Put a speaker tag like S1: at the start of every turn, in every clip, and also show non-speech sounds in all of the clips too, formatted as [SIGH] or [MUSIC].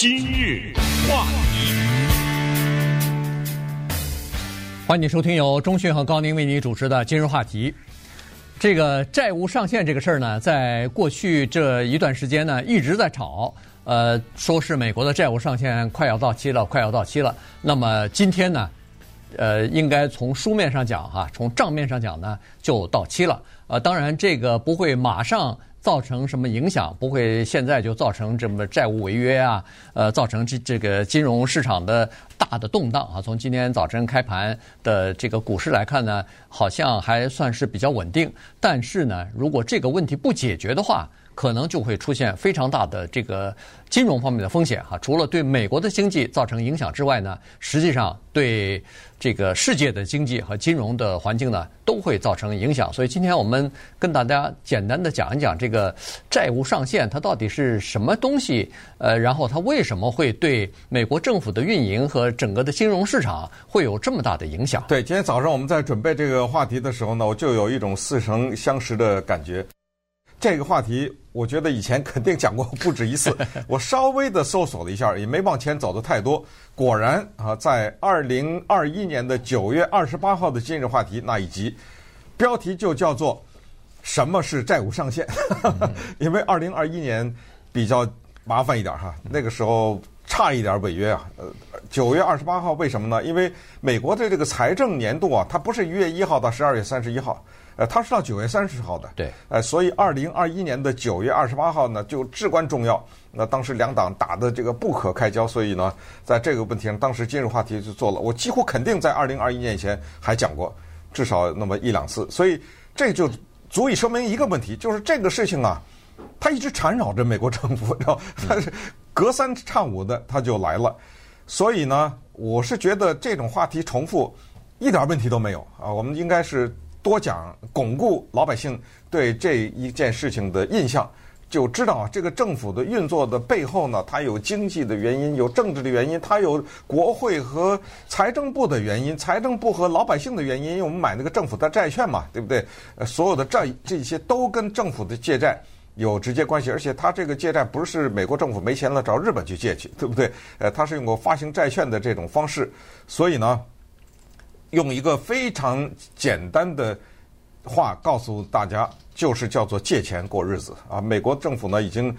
S1: 今日话题，
S2: 欢迎收听由中讯和高宁为你主持的今日话题。这个债务上限这个事儿呢，在过去这一段时间呢，一直在吵。呃，说是美国的债务上限快要到期了，快要到期了。那么今天呢，呃，应该从书面上讲哈，从账面上讲呢，就到期了。呃，当然这个不会马上。造成什么影响？不会现在就造成这么债务违约啊？呃，造成这这个金融市场的大的动荡啊？从今天早晨开盘的这个股市来看呢，好像还算是比较稳定。但是呢，如果这个问题不解决的话，可能就会出现非常大的这个金融方面的风险哈。除了对美国的经济造成影响之外呢，实际上对这个世界的经济和金融的环境呢，都会造成影响。所以今天我们跟大家简单的讲一讲这个债务上限它到底是什么东西，呃，然后它为什么会对美国政府的运营和整个的金融市场会有这么大的影响？
S3: 对，今天早上我们在准备这个话题的时候呢，我就有一种似曾相识的感觉。这个话题，我觉得以前肯定讲过不止一次。[LAUGHS] 我稍微的搜索了一下，也没往前走的太多。果然啊，在二零二一年的九月二十八号的今日话题那一集，标题就叫做“什么是债务上限”。[LAUGHS] 因为二零二一年比较麻烦一点哈，那个时候差一点违约啊。呃，九月二十八号为什么呢？因为美国的这个财政年度啊，它不是一月一号到十二月三十一号。呃，它是到九月三十号的，
S2: 对，
S3: 呃，所以二零二一年的九月二十八号呢，就至关重要。那当时两党打的这个不可开交，所以呢，在这个问题上，当时今日话题就做了。我几乎肯定在二零二一年以前还讲过，至少那么一两次。所以这就足以说明一个问题，就是这个事情啊，它一直缠绕着美国政府，然后它是隔三差五的它就来了。所以呢，我是觉得这种话题重复一点问题都没有啊，我们应该是。多讲，巩固老百姓对这一件事情的印象，就知道，这个政府的运作的背后呢，它有经济的原因，有政治的原因，它有国会和财政部的原因，财政部和老百姓的原因，因为我们买那个政府的债券嘛，对不对？呃，所有的债这些都跟政府的借债有直接关系，而且它这个借债不是美国政府没钱了找日本去借去，对不对？呃，它是用过发行债券的这种方式，所以呢。用一个非常简单的话告诉大家，就是叫做借钱过日子啊！美国政府呢，已经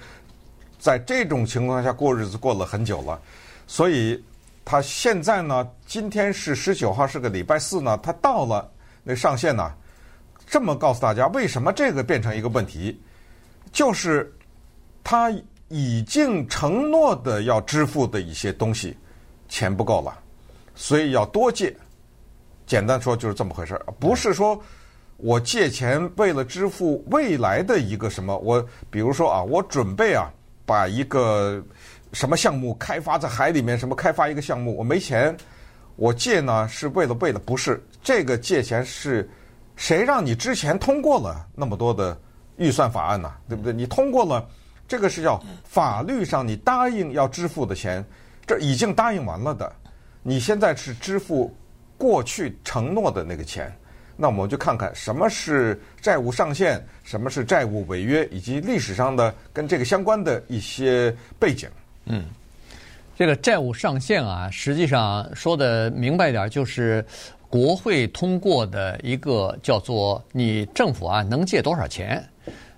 S3: 在这种情况下过日子过了很久了，所以他现在呢，今天是十九号，是个礼拜四呢，他到了那上限呢，这么告诉大家，为什么这个变成一个问题？就是他已经承诺的要支付的一些东西，钱不够了，所以要多借。简单说就是这么回事儿，不是说我借钱为了支付未来的一个什么，我比如说啊，我准备啊把一个什么项目开发在海里面，什么开发一个项目，我没钱，我借呢是为了为了不是这个借钱是谁让你之前通过了那么多的预算法案呢？对不对？你通过了这个是叫法律上你答应要支付的钱，这已经答应完了的，你现在是支付。过去承诺的那个钱，那我们就看看什么是债务上限，什么是债务违约，以及历史上的跟这个相关的一些背景。
S2: 嗯，这个债务上限啊，实际上说的明白点，就是国会通过的一个叫做你政府啊能借多少钱。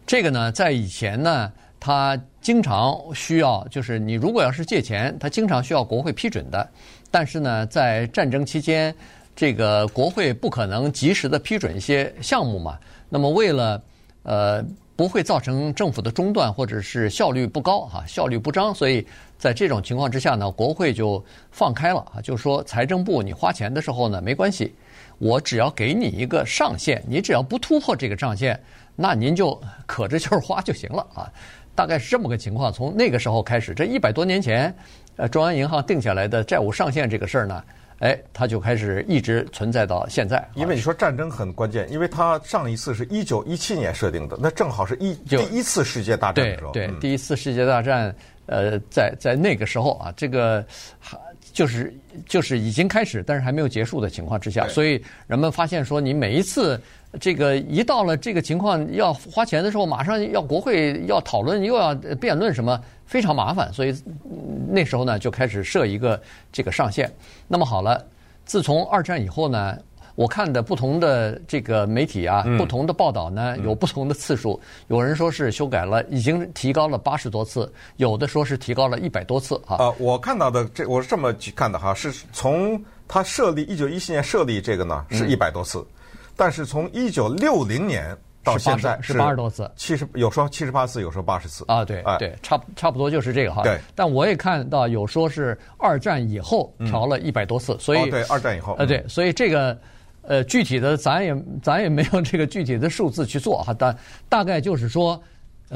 S2: 这个呢，在以前呢，他经常需要，就是你如果要是借钱，他经常需要国会批准的。但是呢，在战争期间，这个国会不可能及时的批准一些项目嘛。那么为了呃不会造成政府的中断或者是效率不高哈、效率不彰，所以在这种情况之下呢，国会就放开了啊，就是说财政部你花钱的时候呢没关系，我只要给你一个上限，你只要不突破这个上限，那您就可着就是花就行了啊。大概是这么个情况。从那个时候开始，这一百多年前。呃，中央银行定下来的债务上限这个事儿呢，哎，它就开始一直存在到现在。
S3: 因为你说战争很关键，因为它上一次是一九一七年设定的，那正好是一第一次世界大战的时候。
S2: 对对，第一次世界大战，呃，在在那个时候啊，这个就是就是已经开始，但是还没有结束的情况之下，所以人们发现说，你每一次这个一到了这个情况要花钱的时候，马上要国会要讨论，又要辩论什么，非常麻烦。所以那时候呢，就开始设一个这个上限。那么好了，自从二战以后呢。我看的不同的这个媒体啊，不同的报道呢，有不同的次数。有人说是修改了，已经提高了八十多次；有的说是提高了一百多次。哈，
S3: 呃，我看到的这我是这么去看的哈，是从他设立一九一七年设立这个呢是一百多次，但是从一九六零年。到现在
S2: 是八十多次，
S3: 七十有说七十八次，有说八十次。
S2: 啊，对对，差差不多就是这个哈。
S3: 对，
S2: 但我也看到有说是二战以后调了一百多次，所以
S3: 对二战以后，
S2: 呃对，所以这个呃具体的咱也咱也没有这个具体的数字去做哈，但大概就是说，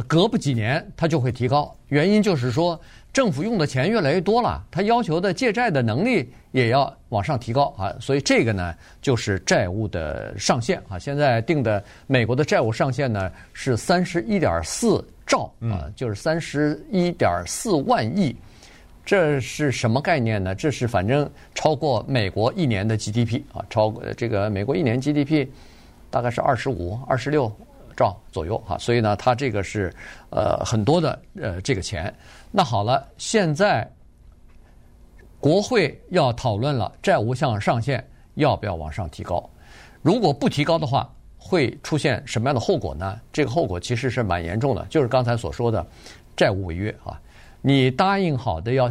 S2: 隔不几年它就会提高，原因就是说。政府用的钱越来越多了，它要求的借债的能力也要往上提高啊，所以这个呢就是债务的上限啊。现在定的美国的债务上限呢是三十一点四兆啊，就是三十一点四万亿。这是什么概念呢？这是反正超过美国一年的 GDP 啊，超过这个美国一年 GDP 大概是二十五、二十六兆左右哈，所以呢，它这个是呃很多的呃这个钱。那好了，现在国会要讨论了，债务项上限要不要往上提高？如果不提高的话，会出现什么样的后果呢？这个后果其实是蛮严重的，就是刚才所说的债务违约啊。你答应好的要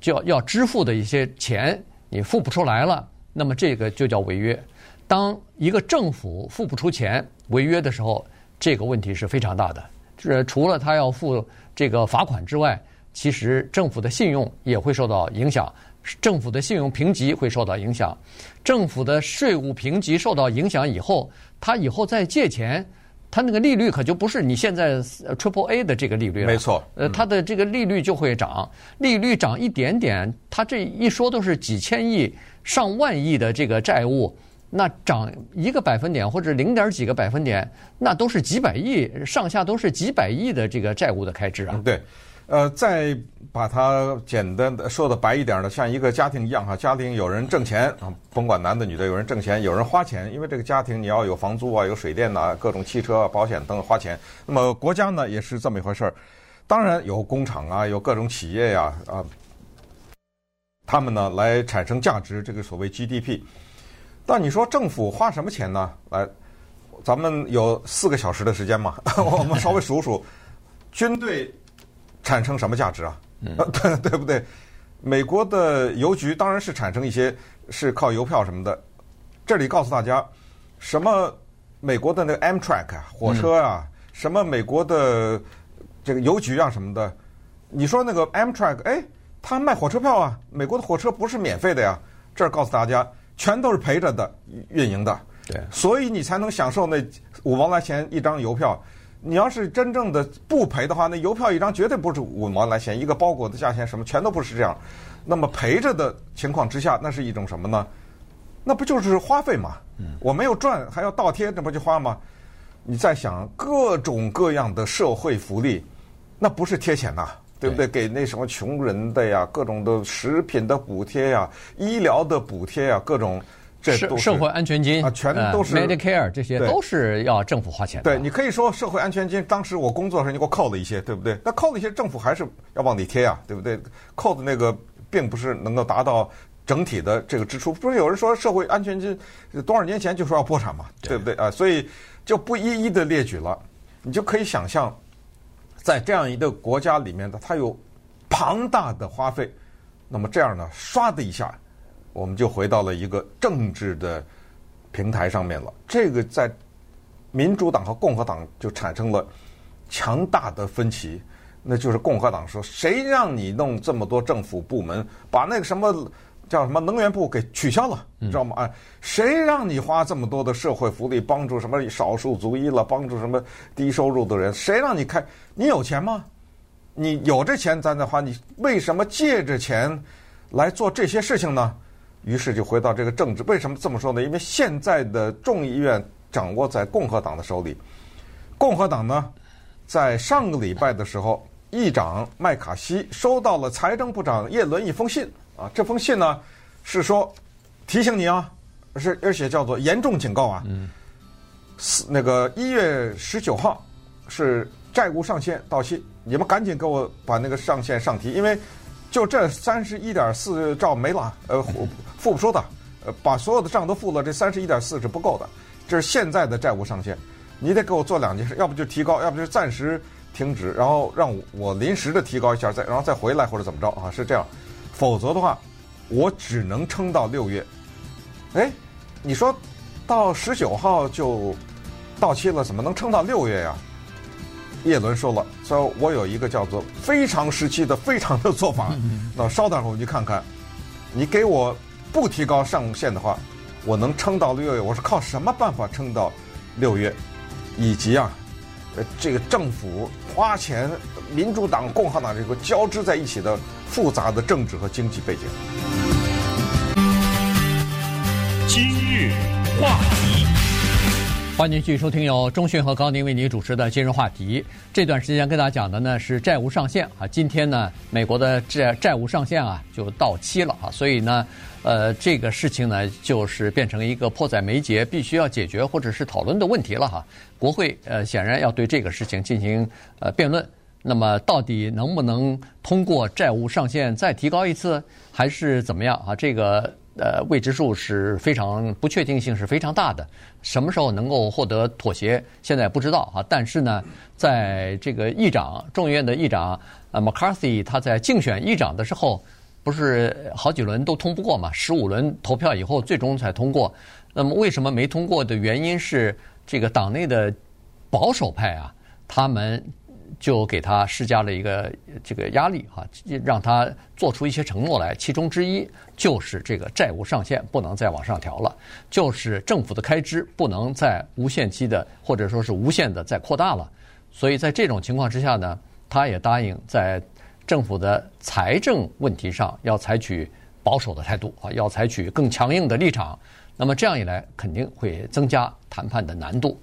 S2: 就要要支付的一些钱，你付不出来了，那么这个就叫违约。当一个政府付不出钱违约的时候，这个问题是非常大的。是除了他要付。这个罚款之外，其实政府的信用也会受到影响，政府的信用评级会受到影响，政府的税务评级受到影响以后，他以后再借钱，他那个利率可就不是你现在 Triple A 的这个利率了。
S3: 没错，
S2: 呃，它的这个利率就会涨，利率涨一点点，它这一说都是几千亿、上万亿的这个债务。那涨一个百分点或者零点几个百分点，那都是几百亿上下都是几百亿的这个债务的开支啊。
S3: 对，呃，再把它简单的说的白一点的，像一个家庭一样哈，家庭有人挣钱啊，甭管男的女的，有人挣钱，有人花钱，因为这个家庭你要有房租啊，有水电呐，各种汽车啊、保险等等花钱。那么国家呢也是这么一回事儿，当然有工厂啊，有各种企业呀，啊，他们呢来产生价值，这个所谓 GDP。但你说政府花什么钱呢？来，咱们有四个小时的时间嘛，[LAUGHS] 我们稍微数数，军队产生什么价值啊？[LAUGHS] 对对不对？美国的邮局当然是产生一些是靠邮票什么的。这里告诉大家，什么美国的那个 Amtrak 火车啊，什么美国的这个邮局啊什么的，你说那个 Amtrak，哎，他卖火车票啊，美国的火车不是免费的呀。这儿告诉大家。全都是赔着的运营的，
S2: 对，
S3: 所以你才能享受那五毛来钱一张邮票。你要是真正的不赔的话，那邮票一张绝对不是五毛来钱，一个包裹的价钱什么全都不是这样。那么赔着的情况之下，那是一种什么呢？那不就是花费吗？我没有赚还要倒贴，那不就花吗？你再想各种各样的社会福利，那不是贴钱呐。对不对？给那什么穷人的呀，各种的食品的补贴呀，医疗的补贴呀，各种这都
S2: 社会安全金
S3: 啊，全都是
S2: Medicare 这些都是要政府花钱的。
S3: 对，你可以说社会安全金，当时我工作的时候你给我扣了一些，对不对？那扣了一些，政府还是要往里贴呀，对不对？扣的那个并不是能够达到整体的这个支出。不是有人说社会安全金多少年前就说要破产嘛，对不对啊？所以就不一一的列举了，你就可以想象。在这样一个国家里面的，它有庞大的花费，那么这样呢，唰的一下，我们就回到了一个政治的平台上面了。这个在民主党和共和党就产生了强大的分歧，那就是共和党说：“谁让你弄这么多政府部门，把那个什么？”叫什么能源部给取消了，你知道吗？啊，谁让你花这么多的社会福利帮助什么少数族裔了，帮助什么低收入的人？谁让你开？你有钱吗？你有这钱咱再花，你为什么借着钱来做这些事情呢？于是就回到这个政治。为什么这么说呢？因为现在的众议院掌握在共和党的手里。共和党呢，在上个礼拜的时候议长麦卡锡收到了财政部长叶伦一封信啊，这封信呢是说提醒你啊，是而且叫做严重警告啊。嗯。四那个一月十九号是债务上限到期，你们赶紧给我把那个上限上提，因为就这三十一点四兆没了，呃，付付不出的，呃，把所有的账都付了，这三十一点四是不够的，这是现在的债务上限，你得给我做两件事，要不就提高，要不就暂时停止，然后让我临时的提高一下，再然后再回来或者怎么着啊？是这样，否则的话，我只能撑到六月。哎，你说？到十九号就到期了，怎么能撑到六月呀？叶伦说了，说我有一个叫做非常时期的非常的做法。那稍等会儿我去看看，你给我不提高上限的话，我能撑到六月。我是靠什么办法撑到六月？以及啊，呃，这个政府花钱，民主党、共和党这个交织在一起的复杂的政治和经济背景。
S1: 今日。话题，
S2: 欢迎继续收听由中讯和高宁为您主持的今日话题。这段时间跟大家讲的呢是债务上限啊，今天呢美国的债债务上限啊就到期了啊，所以呢呃这个事情呢就是变成一个迫在眉睫，必须要解决或者是讨论的问题了哈。国会呃显然要对这个事情进行呃辩论，那么到底能不能通过债务上限再提高一次，还是怎么样啊？这个。呃，未知数是非常不确定性是非常大的，什么时候能够获得妥协，现在不知道啊。但是呢，在这个议长众议院的议长呃 McCarthy 他在竞选议长的时候，不是好几轮都通不过嘛？十五轮投票以后，最终才通过。那么为什么没通过的原因是这个党内的保守派啊，他们。就给他施加了一个这个压力哈，让他做出一些承诺来。其中之一就是这个债务上限不能再往上调了，就是政府的开支不能再无限期的或者说是无限的再扩大了。所以在这种情况之下呢，他也答应在政府的财政问题上要采取保守的态度啊，要采取更强硬的立场。那么这样一来，肯定会增加谈判的难度。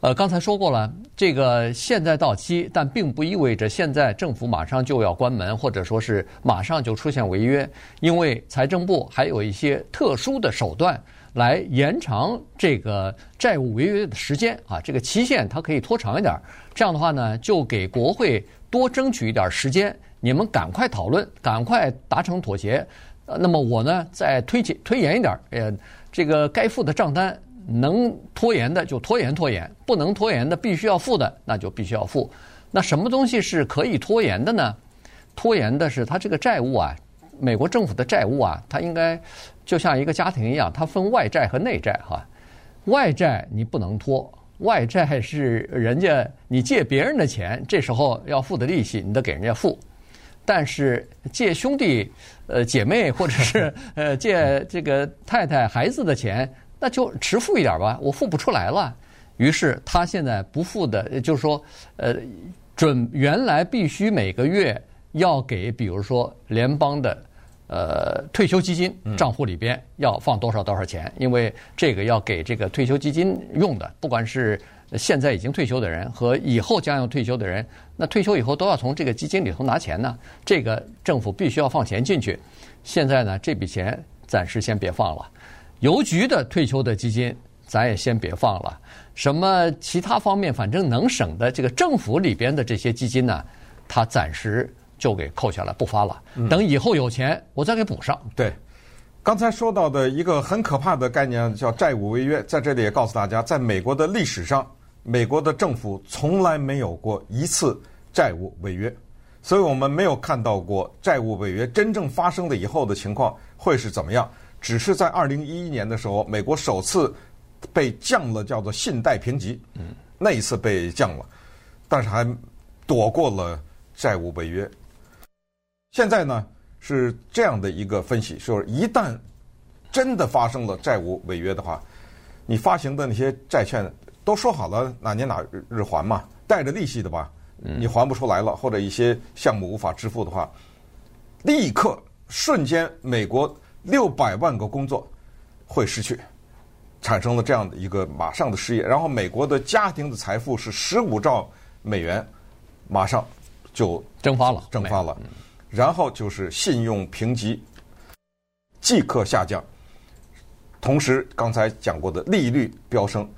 S2: 呃，刚才说过了，这个现在到期，但并不意味着现在政府马上就要关门，或者说是马上就出现违约，因为财政部还有一些特殊的手段来延长这个债务违约的时间啊，这个期限它可以拖长一点。这样的话呢，就给国会多争取一点时间，你们赶快讨论，赶快达成妥协。呃，那么我呢，再推前推延一点，呃，这个该付的账单。能拖延的就拖延拖延，不能拖延的必须要付的那就必须要付。那什么东西是可以拖延的呢？拖延的是它这个债务啊，美国政府的债务啊，它应该就像一个家庭一样，它分外债和内债哈。外债你不能拖，外债是人家你借别人的钱，这时候要付的利息你得给人家付。但是借兄弟、呃姐妹或者是呃借这个太太孩子的钱。那就迟付一点吧，我付不出来了。于是他现在不付的，就是说，呃，准原来必须每个月要给，比如说联邦的呃退休基金账户里边要放多少多少钱，因为这个要给这个退休基金用的，不管是现在已经退休的人和以后将要退休的人，那退休以后都要从这个基金里头拿钱呢。这个政府必须要放钱进去。现在呢，这笔钱暂时先别放了。邮局的退休的基金，咱也先别放了。什么其他方面，反正能省的，这个政府里边的这些基金呢，它暂时就给扣下来不发了。等以后有钱，我再给补上。
S3: 对，刚才说到的一个很可怕的概念叫债务违约，在这里也告诉大家，在美国的历史上，美国的政府从来没有过一次债务违约，所以我们没有看到过债务违约真正发生了以后的情况会是怎么样。只是在二零一一年的时候，美国首次被降了，叫做信贷评级，那一次被降了，但是还躲过了债务违约。现在呢是这样的一个分析，说一旦真的发生了债务违约的话，你发行的那些债券都说好了哪年哪日还嘛，带着利息的吧，你还不出来了，或者一些项目无法支付的话，立刻瞬间美国。六百万个工作会失去，产生了这样的一个马上的失业，然后美国的家庭的财富是十五兆美元，马上就
S2: 蒸发了，
S3: 蒸发了，然后就是信用评级即刻下降，同时刚才讲过的利率飙升，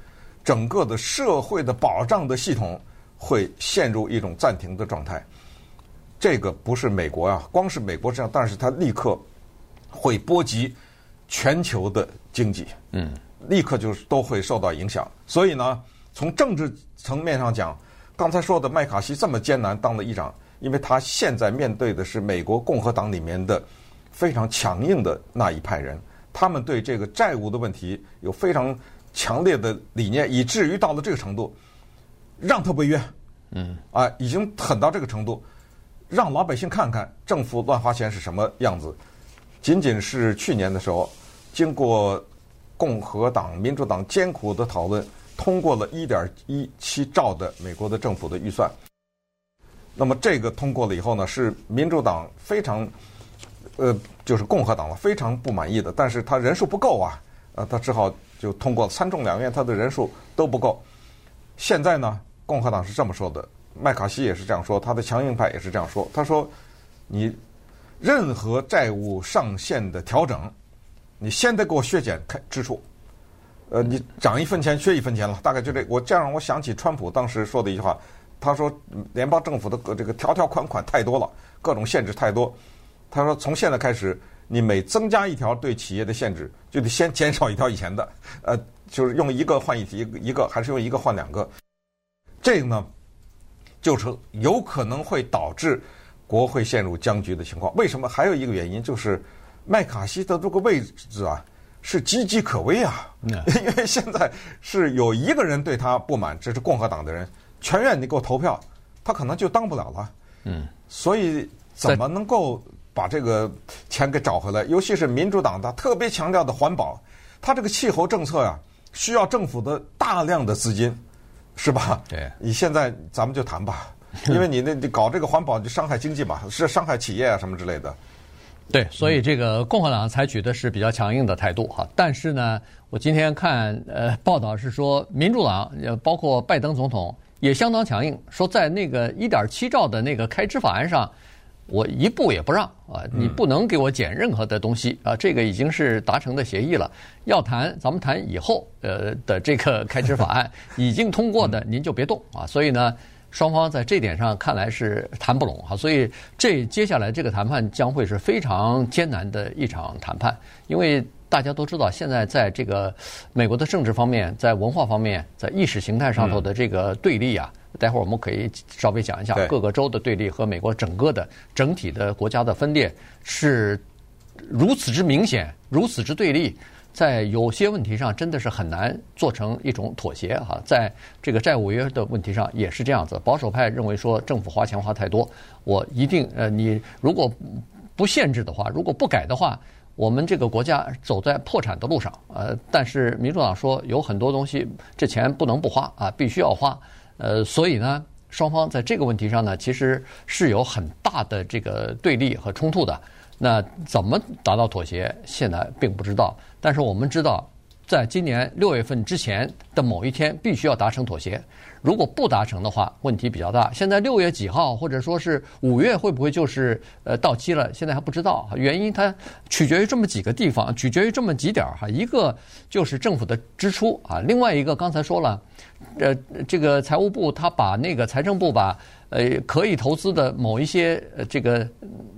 S3: 整个的社会的保障的系统会陷入一种暂停的状态。这个不是美国啊，光是美国这样，但是它立刻会波及全球的经济，嗯，立刻就是都会受到影响。所以呢，从政治层面上讲，刚才说的麦卡锡这么艰难当了议长，因为他现在面对的是美国共和党里面的非常强硬的那一派人，他们对这个债务的问题有非常强烈的理念，以至于到了这个程度，让他违约，嗯，啊，已经狠到这个程度。让老百姓看看政府乱花钱是什么样子。仅仅是去年的时候，经过共和党、民主党艰苦的讨论，通过了1.17兆的美国的政府的预算。那么这个通过了以后呢，是民主党非常，呃，就是共和党了非常不满意的。但是他人数不够啊，呃，他只好就通过参众两院，他的人数都不够。现在呢，共和党是这么说的。麦卡锡也是这样说，他的强硬派也是这样说。他说：“你任何债务上限的调整，你先得给我削减开支出。呃，你涨一分钱削一分钱了，大概就这。我这样让我想起川普当时说的一句话，他说联邦政府的这个条条款款太多了，各种限制太多。他说从现在开始，你每增加一条对企业的限制，就得先减少一条以前的。呃，就是用一个换一一一个，还是用一个换两个？这个呢？”就是有可能会导致国会陷入僵局的情况。为什么？还有一个原因就是麦卡锡的这个位置啊是岌岌可危啊。[LAUGHS] 因为现在是有一个人对他不满，这是共和党的人，全院你给我投票，他可能就当不了了。嗯，所以怎么能够把这个钱给找回来？尤其是民主党的特别强调的环保，他这个气候政策呀，需要政府的大量的资金。是吧？对，你现在咱们就谈吧，[LAUGHS] 因为你那你搞这个环保就伤害经济嘛，是伤害企业啊什么之类的。
S2: 对，所以这个共和党采取的是比较强硬的态度哈。但是呢，我今天看呃报道是说，民主党包括拜登总统也相当强硬，说在那个一点七兆的那个开支法案上。我一步也不让啊！你不能给我减任何的东西啊！这个已经是达成的协议了。要谈，咱们谈以后呃的这个开支法案 [LAUGHS] 已经通过的，您就别动啊！所以呢，双方在这点上看来是谈不拢哈！所以这接下来这个谈判将会是非常艰难的一场谈判，因为大家都知道，现在在这个美国的政治方面、在文化方面、在意识形态上头的这个对立啊。待会儿我们可以稍微讲一下各个州的对立和美国整个的整体的国家的分裂是如此之明显，如此之对立，在有些问题上真的是很难做成一种妥协哈。在这个债务违约的问题上也是这样子，保守派认为说政府花钱花太多，我一定呃，你如果不限制的话，如果不改的话，我们这个国家走在破产的路上。呃，但是民主党说有很多东西这钱不能不花啊，必须要花。呃，所以呢，双方在这个问题上呢，其实是有很大的这个对立和冲突的。那怎么达到妥协，现在并不知道。但是我们知道，在今年六月份之前的某一天，必须要达成妥协。如果不达成的话，问题比较大。现在六月几号，或者说是五月，会不会就是呃到期了？现在还不知道。原因它取决于这么几个地方，取决于这么几点哈。一个就是政府的支出啊，另外一个刚才说了，呃，这个财务部他把那个财政部把呃可以投资的某一些呃这个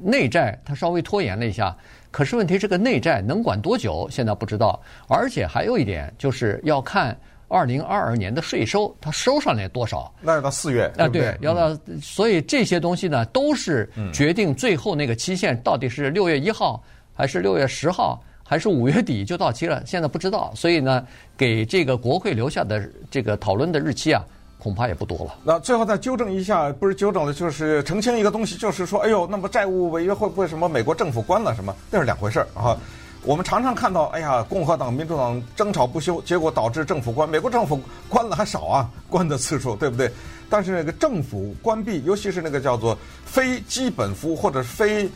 S2: 内债，他稍微拖延了一下。可是问题这个内债能管多久？现在不知道。而且还有一点就是要看。二零二二年的税收，它收上来多少？
S3: 那要到四月啊，对，
S2: 要到，所以这些东西呢，都是决定最后那个期限到底是六月一号，还是六月十号，还是五月底就到期了？现在不知道，所以呢，给这个国会留下的这个讨论的日期啊，恐怕也不多了。
S3: 那最后再纠正一下，不是纠正的，就是澄清一个东西，就是说，哎呦，那么债务违约会不会什么美国政府关了什么？那是两回事儿啊。我们常常看到，哎呀，共和党、民主党争吵不休，结果导致政府关。美国政府关了还少啊，关的次数，对不对？但是那个政府关闭，尤其是那个叫做非基本服务或者非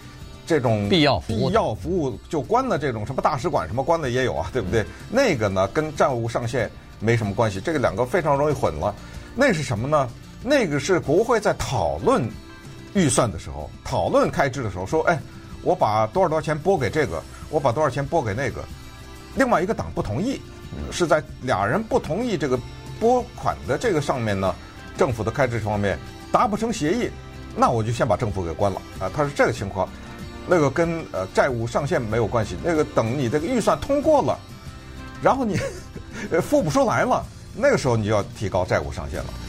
S3: 这种
S2: 必要服务，
S3: 必要服务就关了这种什么大使馆什么关的也有啊，对不对？那个呢跟债务上限没什么关系，这个两个非常容易混了。那是什么呢？那个是国会在讨论预算的时候，讨论开支的时候，说，哎，我把多少多少钱拨给这个，我把多少钱拨给那个，另外一个党不同意，是在俩人不同意这个拨款的这个上面呢，政府的开支方面达不成协议，那我就先把政府给关了。啊，他是这个情况，那个跟呃债务上限没有关系，那个等你这个预算通过了，然后你 [LAUGHS] 付不出来了，那个时候你就要提高债务上限了。